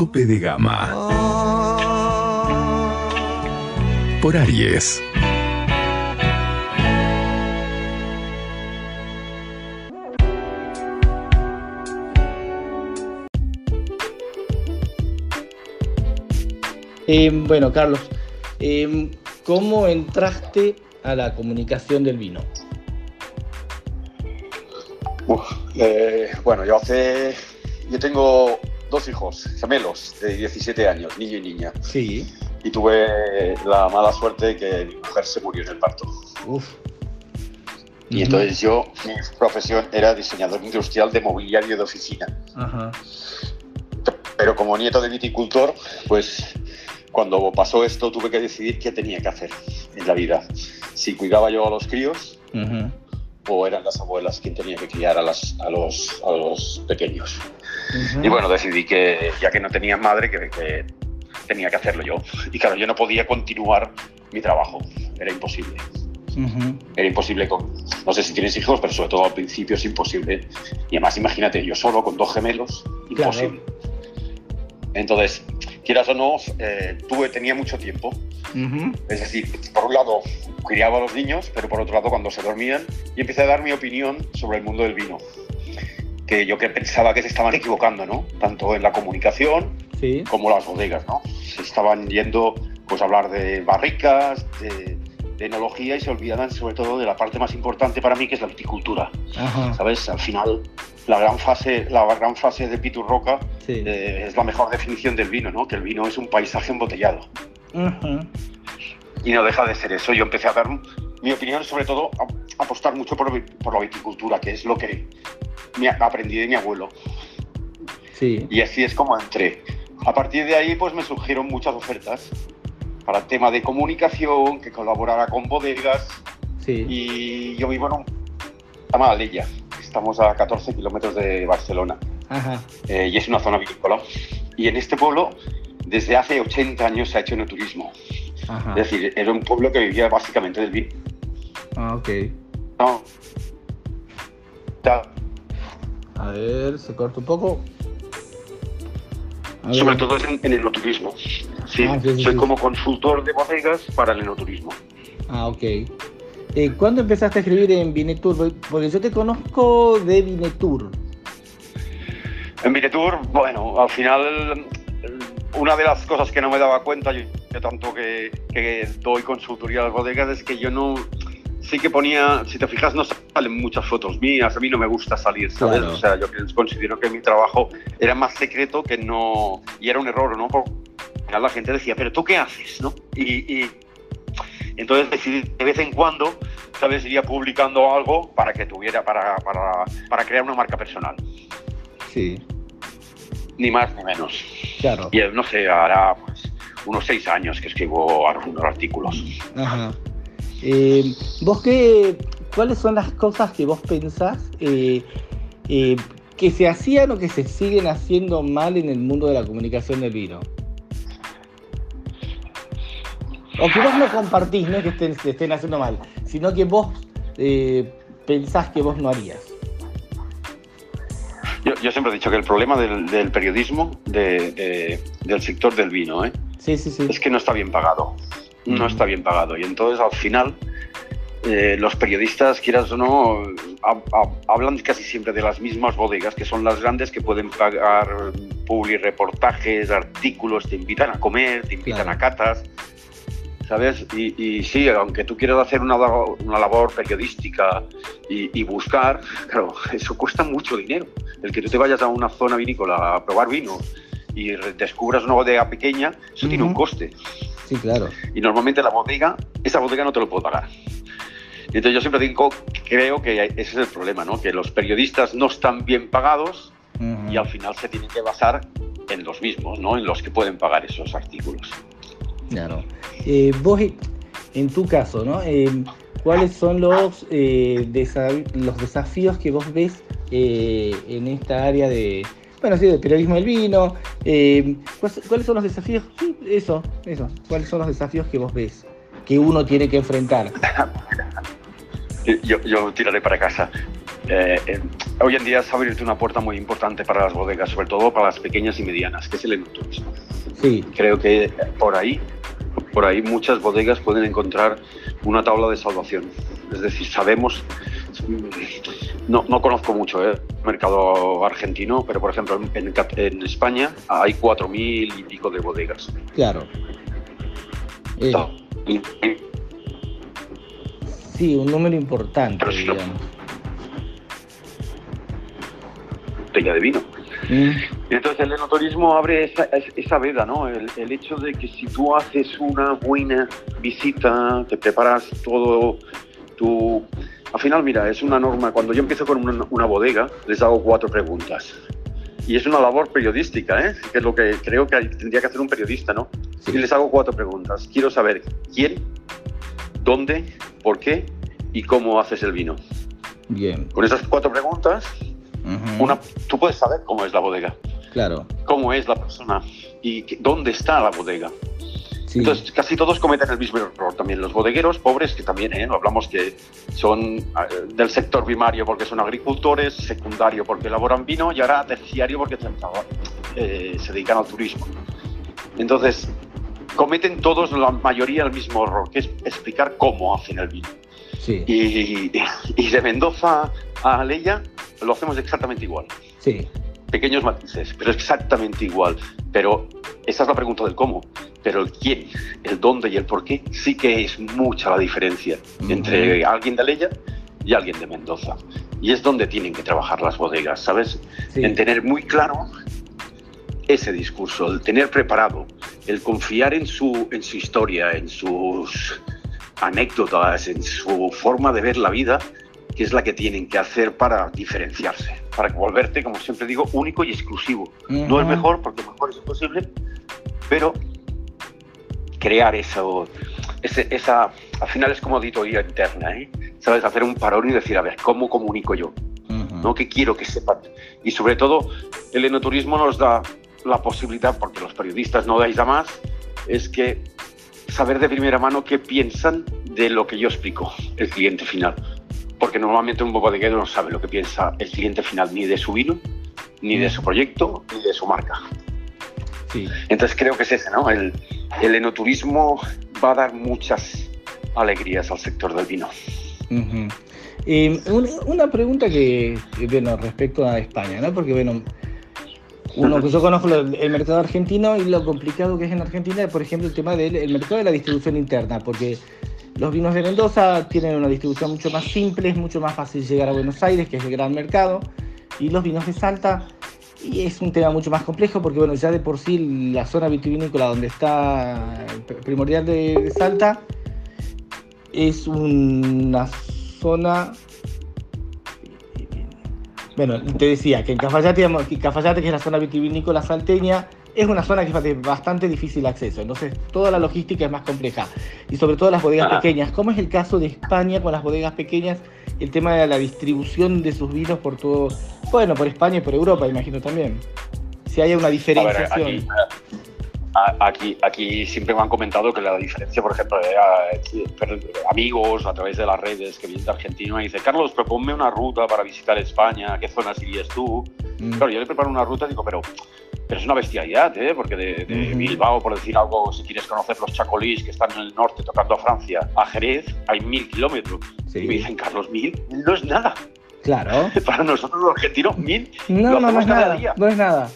Tope de Gama por Aries. Eh, bueno, Carlos, eh, ¿cómo entraste a la comunicación del vino? Uf, eh, bueno, yo hace. Yo tengo dos hijos gemelos de 17 años, niño y niña. Sí. Y tuve la mala suerte de que mi mujer se murió en el parto. Uf. Y entonces yo, mi profesión era diseñador industrial de mobiliario de oficina. Ajá. Pero como nieto de viticultor, pues cuando pasó esto tuve que decidir qué tenía que hacer en la vida. Si cuidaba yo a los críos o eran las abuelas quien tenía que criar a, las, a, los, a los pequeños. Y bueno, decidí que ya que no tenía madre, que, que tenía que hacerlo yo. Y claro, yo no podía continuar mi trabajo, era imposible. Era imposible con, no sé si tienes hijos, pero sobre todo al principio es imposible. Y además imagínate, yo solo con dos gemelos, Claro. imposible. Entonces, quieras o no, eh, tuve, tenía mucho tiempo. Es decir, por un lado criaba a los niños, pero por otro lado cuando se dormían y empecé a dar mi opinión sobre el mundo del vino. Que yo que pensaba que se estaban equivocando, ¿no? Tanto en la comunicación Sí. como las bodegas, ¿no? Se estaban yendo pues a hablar de barricas, de, de enología y se olvidaban sobre todo de la parte más importante para mí que es la viticultura, Ajá. ¿sabes? Al final la gran fase, la gran fase de Pitu Roca Sí. eh, es la mejor definición del vino, ¿no? Que el vino es un paisaje embotellado y no deja de ser eso. Yo empecé a dar mi opinión, sobre todo a apostar mucho por, por la viticultura, que es lo que me aprendí de mi abuelo. Sí. Y así es como entré. A partir de ahí, pues me surgieron muchas ofertas para el tema de comunicación, que colaborara con bodegas. Sí. Y yo vivo en un. Llama Aleya. Estamos a 14 kilómetros de Barcelona. Ajá. eh, y es una zona vinícola. Y en este pueblo, desde hace 80 años se ha hecho enoturismo. Ajá. Es decir, era un pueblo que vivía básicamente del vino. Ah, ok. No. A ver, se corta un poco. Sobre todo es en, en el enoturismo. Sí, Ah, sí, sí, soy como consultor de bodegas para el enoturismo. Ah, ok. Eh, ¿Cuándo empezaste a escribir en Vinetur? Porque- yo te conozco de Vinetur. En Vinetour, bueno, al final una de las cosas que no me daba cuenta, yo, yo tanto que, que doy consultoría a las bodegas, es que yo no, sí que ponía, si te fijas, no salen muchas fotos mías, a mí no me gusta salir, ¿sabes? Claro. O sea, yo considero que mi trabajo era más secreto que no, y era un error, ¿no? Porque la gente decía, pero ¿tú qué haces, no? Y, y entonces decidí de vez en cuando, ¿sabes? Iría publicando algo para que tuviera, para, para, para crear una marca personal, Sí, ni más ni menos. claro. Y eh, no sé, hará pues, unos seis años que escribo algunos artículos. Ajá. Eh, ¿Vos qué, cuáles son las cosas que vos pensás eh, eh, que se hacían o que se siguen haciendo mal en el mundo de la comunicación del vino? O que vos no compartís, no es que estén, se estén haciendo mal, sino que vos eh, pensás que vos no harías. Yo, yo siempre he dicho que el problema del, del periodismo, de- de- del sector del vino, ¿eh? Sí, sí, sí. es que no está bien pagado. No está bien pagado. Y entonces al final eh, los periodistas, quieras o no, hab- hab- hablan casi siempre de las mismas bodegas, que son las grandes que pueden pagar publi reportajes, artículos, te invitan a comer, te invitan Claro. a catas. ¿Sabes? Y, y sí, aunque tú quieras hacer una, una labor periodística y, y buscar, claro, eso cuesta mucho dinero. El que tú te vayas a una zona vinícola a probar vino y descubras una bodega pequeña, eso tiene un coste. Sí, claro. Y normalmente la bodega, esa bodega no te lo puede pagar. Entonces yo siempre digo, creo que ese es el problema, ¿no? Que los periodistas no están bien pagados y al final se tienen que basar en los mismos, ¿no? En los que pueden pagar esos artículos. Claro. Eh, vos, eh, en tu caso, ¿no? Eh, ¿Cuáles son los, eh, desa- los desafíos que vos ves en esta área de, bueno, sí, de periodismo del vino? Eh, ¿cuáles, cuáles son los desafíos? Sí, eso, eso. ¿Cuáles son los desafíos que vos ves que uno tiene que enfrentar? Yo, yo tiraré para casa. Eh, eh, hoy en día es abrirte una puerta muy importante para las bodegas, sobre todo para las pequeñas y medianas, que es el enoturismo. Sí, Creo que por ahí, por ahí muchas bodegas pueden encontrar una tabla de salvación. Es decir, sabemos, no, no conozco mucho ¿eh? el mercado argentino, pero por ejemplo en, España hay 4.000 y pico de bodegas. claro. Eh, sí, un número importante, Pero lo- digamos. botella de vino. Mm, Entonces el enoturismo abre esa, es- esa veda, ¿no? El, el hecho de que si tú haces una buena visita, te preparas todo tu... Al final, mira, es una norma. Cuando yo empiezo con una, una bodega, les hago cuatro preguntas. Y es una labor periodística, ¿eh? Que es lo que creo que tendría que hacer un periodista, ¿no? sí. Y les hago cuatro preguntas. Quiero saber quién, dónde, por qué y cómo haces el vino. Bien. Con esas cuatro preguntas, una, tú puedes saber cómo es la bodega Claro. cómo es la persona y dónde está la bodega. Sí. Entonces, casi todos cometen el mismo error también. Los bodegueros pobres, que también ¿eh? hablamos que son eh, del sector primario porque son agricultores, secundario porque elaboran vino y ahora terciario porque eh, se dedican al turismo. Entonces, cometen todos, la mayoría, el mismo error, que es explicar cómo hacen el vino. sí. Y, y de Mendoza a Aleya lo hacemos exactamente igual Sí. Pequeños matices, pero es exactamente igual. Pero esa es la pregunta del cómo. Pero el quién, el dónde y el por qué sí que es mucha la diferencia entre alguien de Leya y alguien de Mendoza. Y es donde tienen que trabajar las bodegas, ¿sabes? Sí. En tener muy claro ese discurso, el tener preparado, el confiar en su, en su historia, en sus anécdotas, en su forma de ver la vida, que es la que tienen que hacer para diferenciarse, para volverte, como siempre digo, único y exclusivo. No es mejor, porque mejor es imposible, pero crear eso, ese, esa, al final es como auditoría interna, ¿eh? ¿Sabes? Hacer un parón y decir, a ver, ¿cómo comunico yo? Ujú. ¿no? que quiero que sepan. Y sobre todo, el enoturismo nos da la posibilidad, porque los periodistas no dais a más, es que saber de primera mano qué piensan de lo que yo explico, el cliente final. Porque normalmente un bodeguero no sabe lo que piensa el cliente final, ni de su vino, ni de su proyecto, ni de su marca. Sí. Entonces creo que es ese, ¿no? El, el enoturismo va a dar muchas alegrías al sector del vino. Ujú. Eh, una, una pregunta que, bueno, respecto a España, ¿no? Porque, bueno, uno yo conozco el mercado argentino y lo complicado que es en Argentina, por ejemplo, el tema del el mercado de la distribución interna, porque los vinos de Mendoza tienen una distribución mucho más simple, es mucho más fácil llegar a Buenos Aires, que es el gran mercado, y los vinos de Salta, y es un tema mucho más complejo, porque, bueno, ya de por sí la zona vitivinícola donde está pr- primordial de, Salta es una zona bueno, te decía que en Cafayate, que Cafayate, que es la zona vitivinícola salteña, es una zona que es de bastante difícil acceso. Entonces, toda la logística es más compleja. Y sobre todo las bodegas Ajá. pequeñas. ¿Cómo es el caso de España con las bodegas pequeñas? El tema de la distribución de sus vinos por todo, bueno, por España y por Europa, imagino también. Si hay una ver, diferenciación. aquí, aquí, aquí siempre me han comentado que la diferencia, por ejemplo, de eh, per- amigos a través de las redes que vienen de Argentina y dice, Carlos, proponme una ruta para visitar España, ¿qué zonas irías tú? Mm, Claro, yo le preparo una ruta y digo, pero, pero es una bestialidad, ¿eh? Porque de. Bilbao, por decir algo, si quieres conocer los chacolís que están en el norte tocando a Francia, a Jerez, hay mil kilómetros. sí, Y me dicen, Carlos, mil no es nada. claro. Para nosotros los argentinos, mil No, Lo no, no hacemos es cada nada. día. No es nada.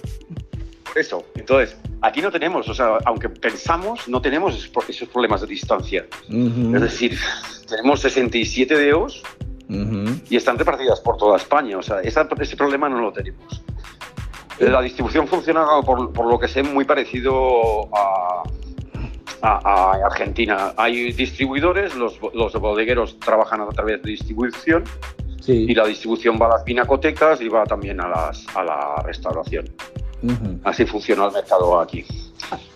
Por eso. Entonces, aquí no tenemos, o sea, aunque pensamos, no tenemos esos pro- esos problemas de distancia. Es decir, tenemos 67 DEOs ujú. y están repartidas por toda España. O sea, ese problema no lo tenemos. La distribución funciona, por, por lo que sé, muy parecido a, a- a Argentina. Hay distribuidores, los, los bodegueros trabajan a través de distribución Sí. Y la distribución va a las pinacotecas y va también a, las, a la restauración. Así funciona el mercado aquí.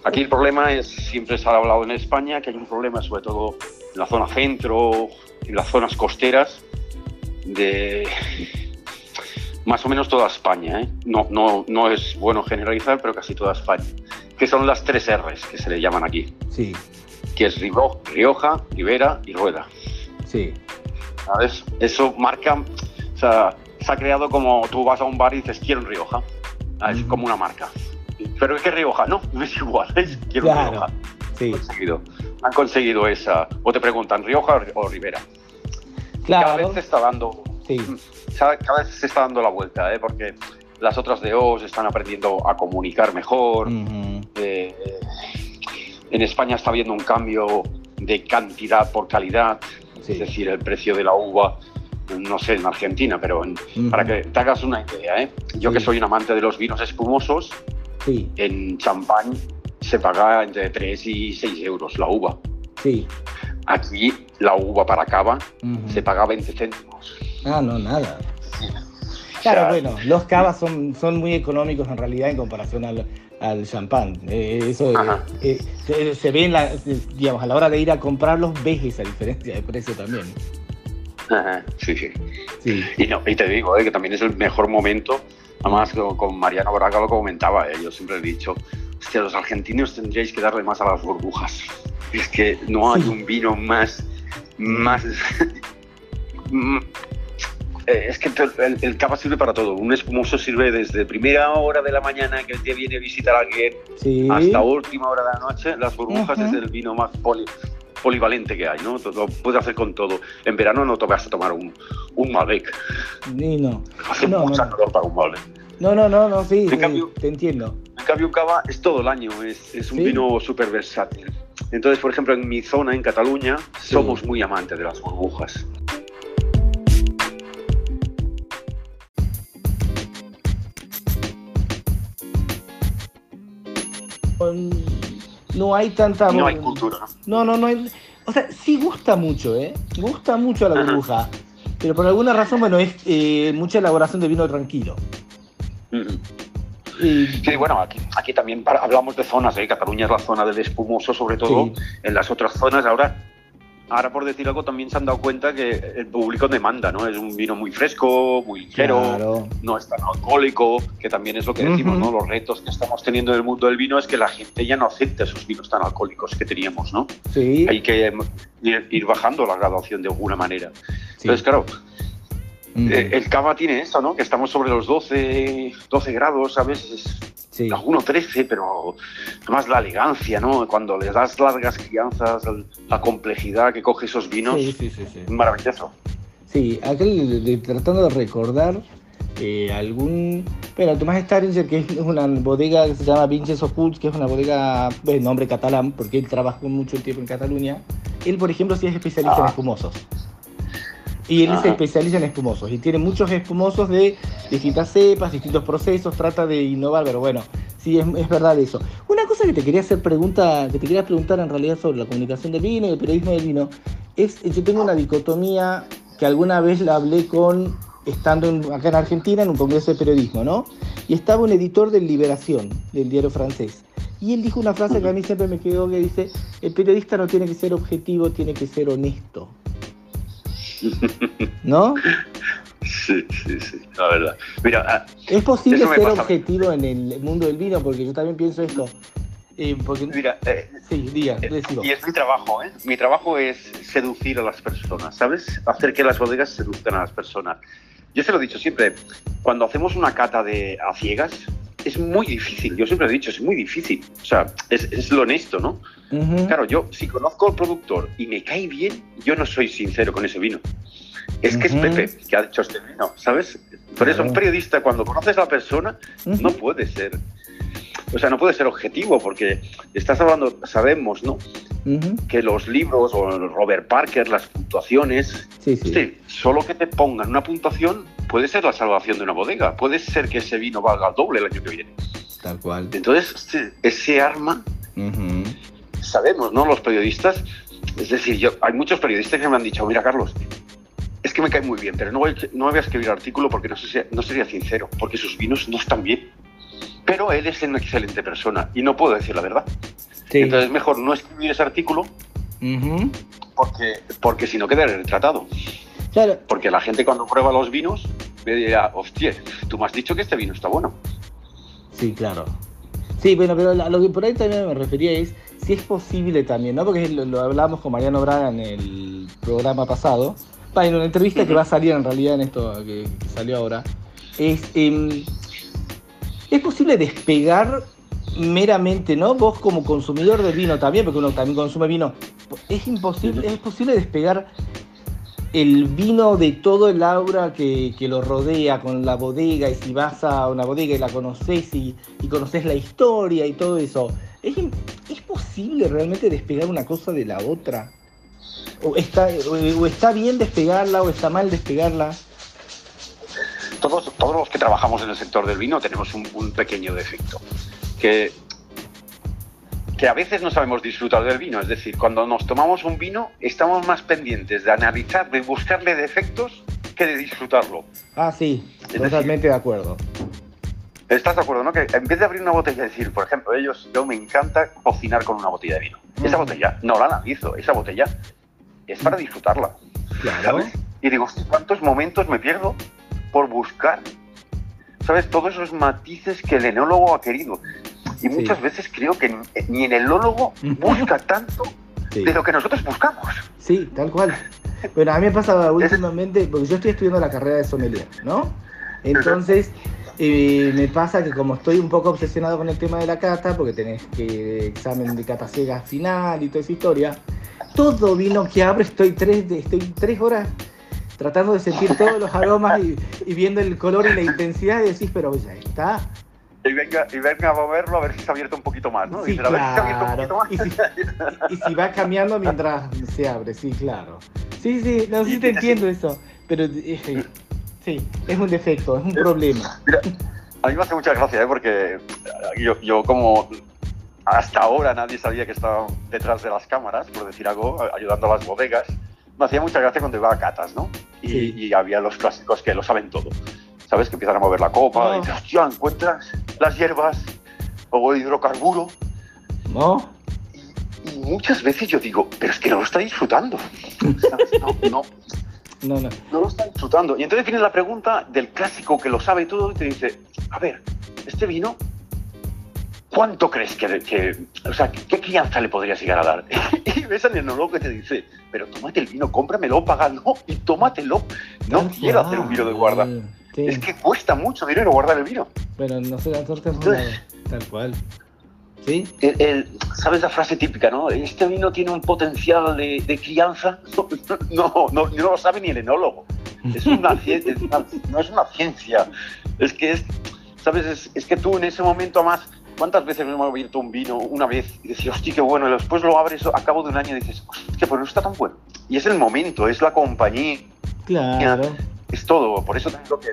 Aquí el problema es, siempre se ha hablado en España, que hay un problema sobre todo en la zona centro, en las zonas costeras, de más o menos toda España. ¿eh? No, no, no es bueno generalizar, pero casi toda España. Que son las tres R's que se le llaman aquí, Sí, que es Rioja, Ribera y Rueda. sí. ¿Sabes? Eso marca, o sea, se ha creado como tú vas a un bar y dices, quiero un Rioja. Ah, es como una marca. Pero es que Rioja, no, no es igual, es quiero un Claro. Rioja. Sí, Han conseguido, han conseguido esa. O te preguntan, Rioja o Ribera. Cada claro. vez se está dando, Sí, cada cada vez se está dando la vuelta, ¿eh? porque las otras DOs están aprendiendo a comunicar mejor. Eh, en España está habiendo un cambio de cantidad por calidad, Sí. es decir, el precio de la uva, no sé en Argentina, pero en- para que te hagas una idea, ¿eh? yo Sí. que soy un amante de los vinos espumosos, Sí, en champán se paga entre 3 y 6 euros la uva. sí. Aquí la uva para cava se paga 20 céntimos. Ah, no, nada. Claro, bueno, los cavas son, son muy económicos en realidad en comparación al, al champán. Eh, eso eh, eh, se, se ve en la, digamos, a la hora de ir a comprarlos, ves esa diferencia de precio también. Ajá, sí, sí. Sí, Y, no, y te digo eh, que también es el mejor momento. Además, con, con Mariano Braga lo comentaba, eh, yo siempre he dicho, hostia, los argentinos tendríais que darle más a las burbujas. Es que no hay Sí. un vino más... más eh, es que el, el cava sirve para todo. Un espumoso sirve desde primera hora de la mañana que te viene a visitar a alguien sí. hasta última hora de la noche. Las burbujas es el vino más poli- polivalente que hay, ¿no? Lo puedes hacer con todo. En verano no te vas a tomar un, un Malbec. Ni no. Hace No, mucha no. calor para un Malbec. No, no, no, no, sí, En sí, cambio- te entiendo. En cambio, un cava es todo el año, es, es un Sí. vino súper versátil. Entonces, por ejemplo, en mi zona, en Cataluña, somos muy amantes de las burbujas. No hay tanta... No hay cultura, ¿no? No, no, hay... O sea, sí gusta mucho, ¿eh? Gusta mucho la Ajá. burbuja. Pero por alguna razón, bueno, es eh, mucha elaboración de vino tranquilo. Y- Sí, bueno, aquí, aquí también para- hablamos de zonas, ¿eh? Cataluña es la zona del espumoso, sobre todo. Sí. En las otras zonas, ahora, ahora por decir algo, también se han dado cuenta que el público demanda, ¿no? Es un vino muy fresco, muy ligero, Claro. no es tan alcohólico, que también es lo que decimos. ¿no? Los retos que estamos teniendo en el mundo del vino es que la gente ya no acepta esos vinos tan alcohólicos que teníamos, ¿no? Sí. Hay que ir, ir bajando la graduación de alguna manera. sí. Entonces, claro, Mm, eh, el cava tiene eso, ¿no? Que estamos sobre los 12, 12 grados, ¿sabes? Es, sí. alguno 13, pero además la elegancia, ¿no? Cuando les das largas crianzas, la complejidad que coge esos vinos, Sí, sí, maravilloso. Sí, le- le- tratando de recordar eh, algún... Bueno, Tomás Staringer, que es una bodega que se llama Vinches Ocults, que es una bodega de nombre catalán, porque él trabajó mucho tiempo en Cataluña. Él, por ejemplo, sí es especialista en Ah. espumosos. Y él Ajá. se especializa en espumosos y tiene muchos espumosos de distintas cepas, distintos procesos, trata de innovar, pero bueno, sí, es, es verdad eso. Una cosa que te quería hacer pregunta, que te quería preguntar en realidad sobre la comunicación del vino y el periodismo del vino, es, yo tengo una dicotomía que alguna vez la hablé con, estando en- acá en Argentina, en un congreso de periodismo, ¿no? Y estaba un editor de Liberación, del diario francés. Y él dijo una frase que a mí siempre me quedó, que dice, el periodista no tiene que ser objetivo, tiene que ser honesto. ¿No? Sí, sí, sí, la verdad. Mira, ah, ¿Es posible ser pasa objetivo en el mundo del vino? Porque yo también pienso esto. Eh, porque, mira, eh, sí, diga, eh, y es mi trabajo, ¿eh? Mi trabajo es seducir a las personas, ¿sabes? Hacer que las bodegas seduzcan a las personas. Yo se lo he dicho siempre, cuando hacemos una cata de a ciegas, es muy difícil, yo siempre he dicho, es muy difícil. O sea, es, es lo honesto, ¿no? Ujú. Claro, yo si conozco al productor y me cae bien, yo no soy sincero con ese vino. Es que Ujú. es Pepe que ha hecho este vino, ¿sabes? Por eso un periodista, cuando conoces a la persona, Ujú. no puede ser, o sea, no puede ser objetivo, porque estás hablando, sabemos, ¿no? Ujú. Que los libros o Robert Parker, las puntuaciones, Sí, sí. sí, solo que te pongan una puntuación puede ser la salvación de una bodega, puede ser que ese vino valga doble el año que viene. Tal cual. Entonces, ese- arma sabemos, ¿no? Los periodistas, es decir, yo, hay muchos periodistas que me han dicho, mira, Carlos, es que me cae muy bien, pero no voy, no voy a escribir artículo porque no, sé si- no sería sincero, porque sus vinos no están bien. Pero él es una excelente persona y no puedo decir la verdad. Sí. Entonces es mejor no escribir ese artículo porque, porque si no quedaré retratado. Claro, Porque la gente cuando prueba los vinos me dirá, hostia, tú me has dicho que este vino está bueno. Sí, claro. Sí, bueno, pero la- lo que por ahí también me refería es si es posible también, ¿no? Porque lo, lo hablamos con Mariano Braga en el programa pasado, en una entrevista que va a salir en realidad en esto que, que salió ahora, es, em, es posible despegar meramente, ¿no? Vos como consumidor del vino también, porque uno también consume vino, es imposible, es posible despegar el vino de todo el aura que, que lo rodea con la bodega y si vas a una bodega y la conoces y, y conoces la historia y todo eso, ¿es, ¿es posible realmente despegar una cosa de la otra? ¿O está, o está bien despegarla o está mal despegarla? Todos, todos los que trabajamos en el sector del vino tenemos un, un pequeño defecto, que, que a veces no sabemos disfrutar del vino. Es decir, cuando nos tomamos un vino estamos más pendientes de analizar, de buscarle defectos, que de disfrutarlo. Ah, sí, decir- totalmente de acuerdo. ¿Estás de acuerdo, no? Que en vez de abrir una botella y decir, por ejemplo, ellos, yo me encanta cocinar con una botella de vino. Esa botella no la analizo, esa botella es para disfrutarla. Claro. ¿sabes? Y digo, ¿cuántos momentos me pierdo por buscar, ¿sabes? Todos esos matices que el enólogo ha querido. Y muchas veces creo que ni- ni el enólogo busca tanto Sí. de lo que nosotros buscamos. Sí, tal cual. Bueno, a mí me pasa últimamente, porque yo estoy estudiando la carrera de sommelier, ¿no? Entonces, eh, me pasa que como estoy un poco obsesionado con el tema de la cata, porque tenés que examen de cata ciega final y toda esa historia, todo vino que abro estoy tres, estoy tres horas tratando de sentir todos los aromas y, y viendo el color y la intensidad y decís, pero ya está. Y venga, y venga a verlo a ver si se ha abierto un poquito más, ¿no? Sí, si se un claro. Y si, y si va cambiando mientras se abre, sí, claro. Sí, sí, no, sí te entiendo eso. Pero eh, sí, sí, es un defecto, es un problema. Mira, a mí me hace mucha gracia, ¿eh? Porque yo, yo como hasta ahora nadie sabía que estaba detrás de las cámaras, por decir algo, ayudando a las bodegas, me hacía mucha gracia cuando iba a catas, ¿no? Y, Sí. y había los clásicos que lo saben todo, ¿sabes? Que empiezan a mover la copa Ah. y dices, hostia, encuentras las hierbas o el hidrocarburo. ¿No? Y, y muchas veces yo digo, pero es que no lo está disfrutando. ¿sabes? No, no, No, no. no lo está disfrutando. Y entonces viene la pregunta del clásico que lo sabe todo y te dice, a ver, este vino, ¿cuánto crees que, que- o sea, qué crianza le podrías llegar a dar? y ves al enólogo que te dice, pero tómate el vino, cómpramelo, págalo y tómatelo. No quiero hacer un vino de guarda. Sí. Es que cuesta mucho dinero guardar el vino. Bueno, no sé, nosotros no, Entonces- tal cual. ¿Sí? El- el- ¿Sabes la frase típica, no? Este vino tiene un potencial de, de crianza. No, no, no lo sabe ni el enólogo. Es una ciencia, es una- no es una ciencia. Es que es, ¿sabes? Es, es que tú en ese momento más, ¿cuántas veces me hemos abierto un vino una vez y decías, hostia, qué bueno, y después lo abres a cabo de un año y dices, hostia, pues no está tan bueno. Y es el momento, es la compañía, Claro. Es todo. Por eso te digo que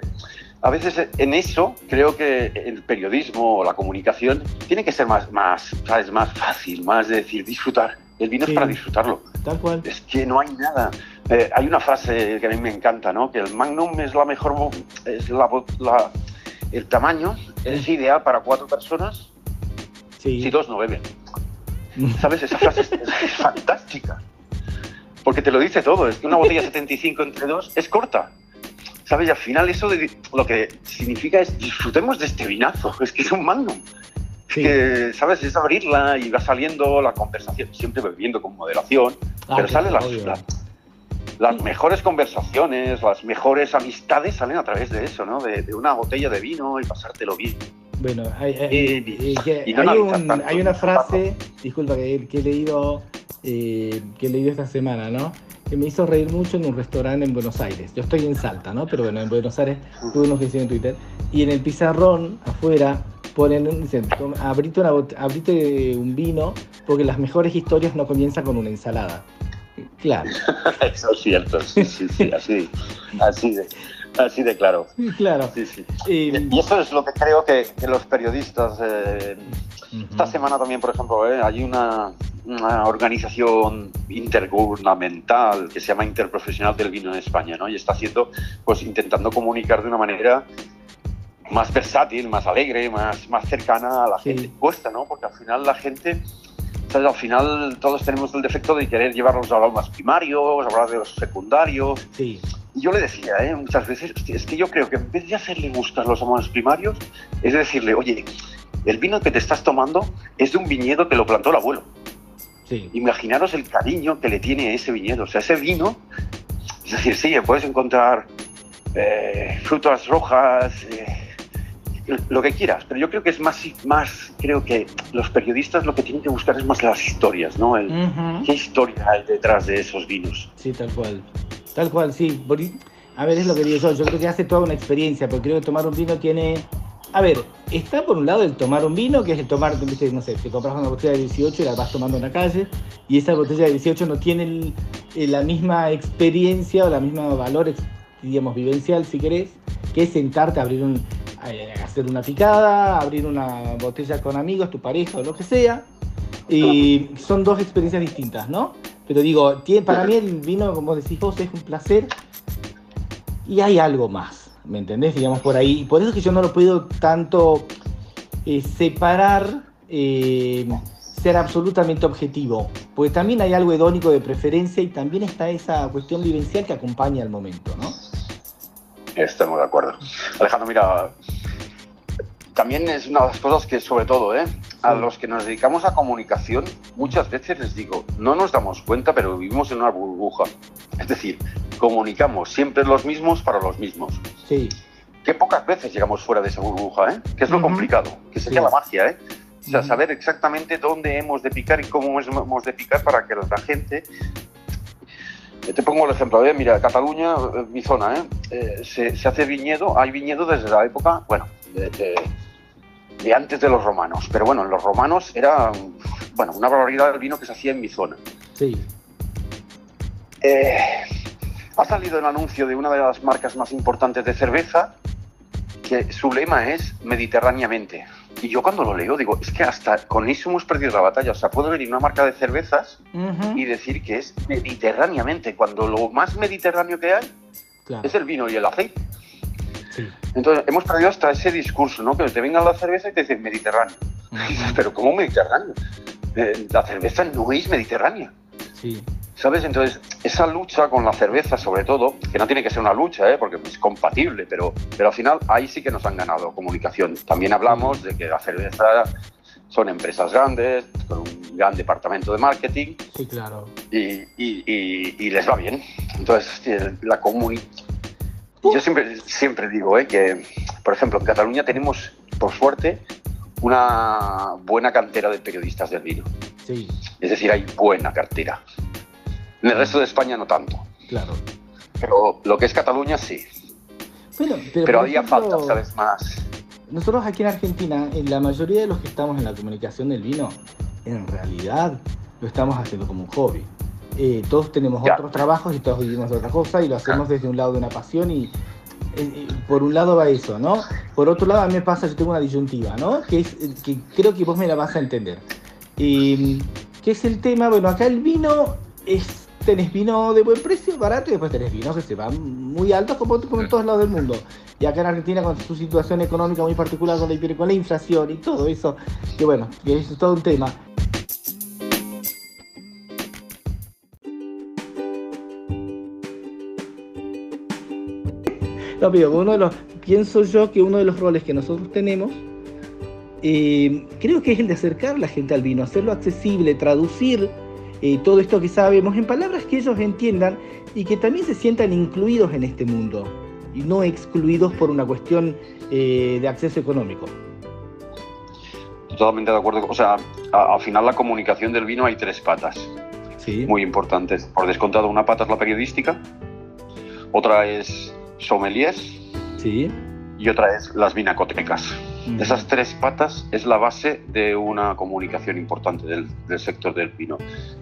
a veces en eso creo que el periodismo o la comunicación tiene que ser más, más, ¿sabes? más fácil, más de decir disfrutar. El vino Sí. es para disfrutarlo. Tal cual. Es que no hay nada. Eh, hay una frase que a mí me encanta, ¿no? Que el Magnum es la mejor, es la, la- el tamaño es ideal para cuatro personas Sí. si dos no beben. ¿Sabes? Esa frase es, es fantástica. Porque te lo dice todo. Es que una botella 75 entre dos es corta. ¿Sabes? Y al final eso de- lo que significa es disfrutemos de este vinazo. Es que es un magnum. Sí. Que, ¿sabes? Es abrirla y va saliendo la conversación, siempre bebiendo con moderación. Ah, pero salen las, obvio. las, mejores conversaciones, las mejores amistades salen a través de eso, ¿no? De, de una botella de vino y pasártelo bien. Bueno, hay, hay- Y- y no hay un- tanto, hay una frase, disculpa, que, que he leído eh, que he leído esta semana, ¿no? Que me hizo reír mucho en un restaurante en Buenos Aires. Yo estoy en Salta, ¿no? Pero bueno, en Buenos Aires tuve unos que hicieron en Twitter. Y en el pizarrón, afuera, ponen, dicen, "Toma, abrite, una abrite un vino, porque las mejores historias no comienzan con una ensalada. Claro. Eso es cierto, sí, sí, sí, así, así de. Así de claro. Claro. Sí, sí. Eh, Y eso es lo que creo que, que los periodistas. eh, esta semana también, por ejemplo, eh, hay una, una organización intergubernamental que se llama Interprofesional del Vino en España, ¿no? Y está haciendo, pues, intentando comunicar de una manera más versátil, más alegre, más, más cercana a la Sí. gente. Cuesta, ¿no? Porque al final la gente, ¿sabes? Al final todos tenemos el defecto de querer llevarlos a los más primarios, hablar de los secundarios. Sí, yo le decía, ¿eh? muchas veces, "Hostia, es que yo creo que en vez de hacerle buscar los amores primarios, es decirle, oye, el vino que te estás tomando es de un viñedo que lo plantó el abuelo. sí. Imaginaros el cariño que le tiene ese viñedo. O sea, ese vino, es decir, sí, puedes encontrar eh, frutas rojas, eh, lo que quieras, pero yo creo que es más, más, creo que los periodistas lo que tienen que buscar es más las historias, ¿no? El-. ¿Qué historia hay detrás de esos vinos? Sí, tal cual. Tal cual, sí. A ver, es lo que digo yo. Yo creo que hace toda una experiencia, porque creo que tomar un vino tiene. A ver, está por un lado el tomar un vino, que es el tomar, no sé, te compras una botella de 18 y la vas tomando en la calle, y esa botella de 18 no tiene eh, la misma experiencia o la misma valor, digamos, vivencial, si querés, que es sentarte a abrir un, a hacer una picada, abrir una botella con amigos, tu pareja o lo que sea. Y son dos experiencias distintas, ¿no? Pero digo, para mí el vino, como decís vos, es un placer y hay algo más, ¿me entendés? Digamos por ahí. Y por eso es que yo no lo puedo tanto eh, separar, eh, ser absolutamente objetivo. Porque también hay algo hedónico de preferencia y también está esa cuestión vivencial que acompaña al momento, ¿no? Estamos de acuerdo. Alejandro, mira, también es una de las cosas que, sobre todo, ¿eh? A los que nos dedicamos a comunicación, muchas veces les digo, no nos damos cuenta, pero vivimos en una burbuja. Es decir, comunicamos siempre los mismos para los mismos. Sí, Qué pocas veces llegamos fuera de esa burbuja, ¿eh? Que es lo complicado, que sería Sí. la magia, ¿eh? O sea, saber exactamente dónde hemos de picar y cómo hemos de picar para que la gente... Te pongo el ejemplo, ¿eh? mira, Cataluña, eh, mi zona, ¿eh? Eh, se, se hace viñedo, hay viñedo desde la época, bueno, de, de- de antes de los romanos, pero bueno, en los romanos era, bueno, una barbaridad del vino que se hacía en mi zona. sí, Eh, ha salido el anuncio de una de las marcas más importantes de cerveza que su lema es mediterráneamente. Y yo cuando lo leo digo, es que hasta con eso hemos perdido la batalla. O sea, puede venir una marca de cervezas y decir que es mediterráneamente, cuando lo más mediterráneo que hay claro, es el vino y el aceite. Sí. Entonces hemos perdido hasta ese discurso, ¿no? Que te venga la cerveza y te dicen mediterráneo. Pero ¿cómo mediterráneo? Eh, la cerveza no es mediterránea. Sí, ¿Sabes? Entonces, esa lucha con la cerveza, sobre todo, que no tiene que ser una lucha, ¿eh? porque es compatible, pero, pero al final ahí sí que nos han ganado comunicación. También hablamos de que la cerveza son empresas grandes, con un gran departamento de marketing sí, claro. y, y- y- y les va bien. Entonces, la comunidad... Yo siempre, siempre digo ¿eh? que, por ejemplo, en Cataluña tenemos, por suerte, una buena cantera de periodistas del vino. Sí, Es decir, hay buena cartera. En el resto de España no tanto. claro. Pero lo que es Cataluña sí. Bueno, pero, Pero por haría ejemplo, falta, ¿sabes? Más. Nosotros aquí en Argentina, en la mayoría de los que estamos en la comunicación del vino, en realidad lo estamos haciendo como un hobby. Eh, todos tenemos Ya. otros trabajos y todos vivimos de otra cosa y lo hacemos desde un lado de una pasión y eh, eh, por un lado va eso, ¿no? Por otro lado a mí me pasa, yo tengo una disyuntiva, ¿no? Que, es, eh, que creo que vos me la vas a entender. Eh, ¿Qué es el tema? Bueno, acá el vino es... Tenés vino de buen precio, barato, y después tenés vinos que se van muy altos como, como en todos lados del mundo. Y acá en Argentina con su situación económica muy particular, con la, con la inflación y todo eso, que bueno, que es todo un tema. No, pero uno de los, pienso yo que uno de los roles que nosotros tenemos, eh, creo que es el de acercar a la gente al vino, hacerlo accesible, traducir eh, todo esto que sabemos en palabras que ellos entiendan y que también se sientan incluidos en este mundo y no excluidos por una cuestión eh, de acceso económico. Totalmente de acuerdo. O sea, al final la comunicación del vino hay tres patas Sí. muy importantes. Por descontado, una pata es la periodística, otra es sommeliers Sí. y otra es las vinacotecas. Mm. Esas tres patas es la base de una comunicación importante del, del sector del vino.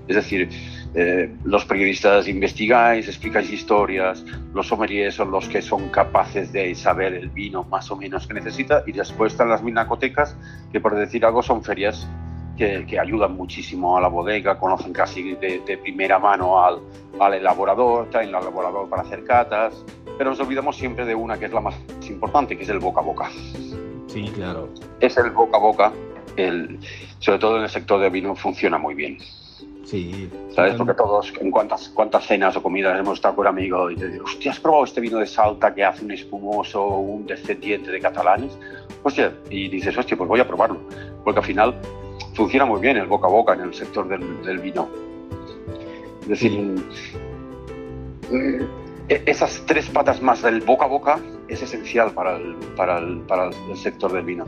Es decir, eh, los periodistas investigáis, explicáis historias, los sommeliers son los que son capaces de saber el vino más o menos que necesita y después están las minacotecas, que por decir algo son ferias que, que ayudan muchísimo a la bodega, conocen casi de, de primera mano al, al elaborador, traen al elaborador para hacer catas, pero nos olvidamos siempre de una que es la más importante, que es el boca a boca. Sí, claro. Es el boca a boca, el, sobre todo en el sector del vino, funciona muy bien. Sí. ¿Sabes? Porque todos, en cuántas, cuántas cenas o comidas hemos estado con amigos y te digo, hostia, ¿has probado este vino de Salta que hace un espumoso, un descendiente de catalanes? Hostia, y dices, hostia, pues voy a probarlo. Porque al final funciona muy bien el boca a boca en el sector del, vino. Es decir, eh, esas tres patas más del boca a boca es esencial para el, para el, para el sector del vino.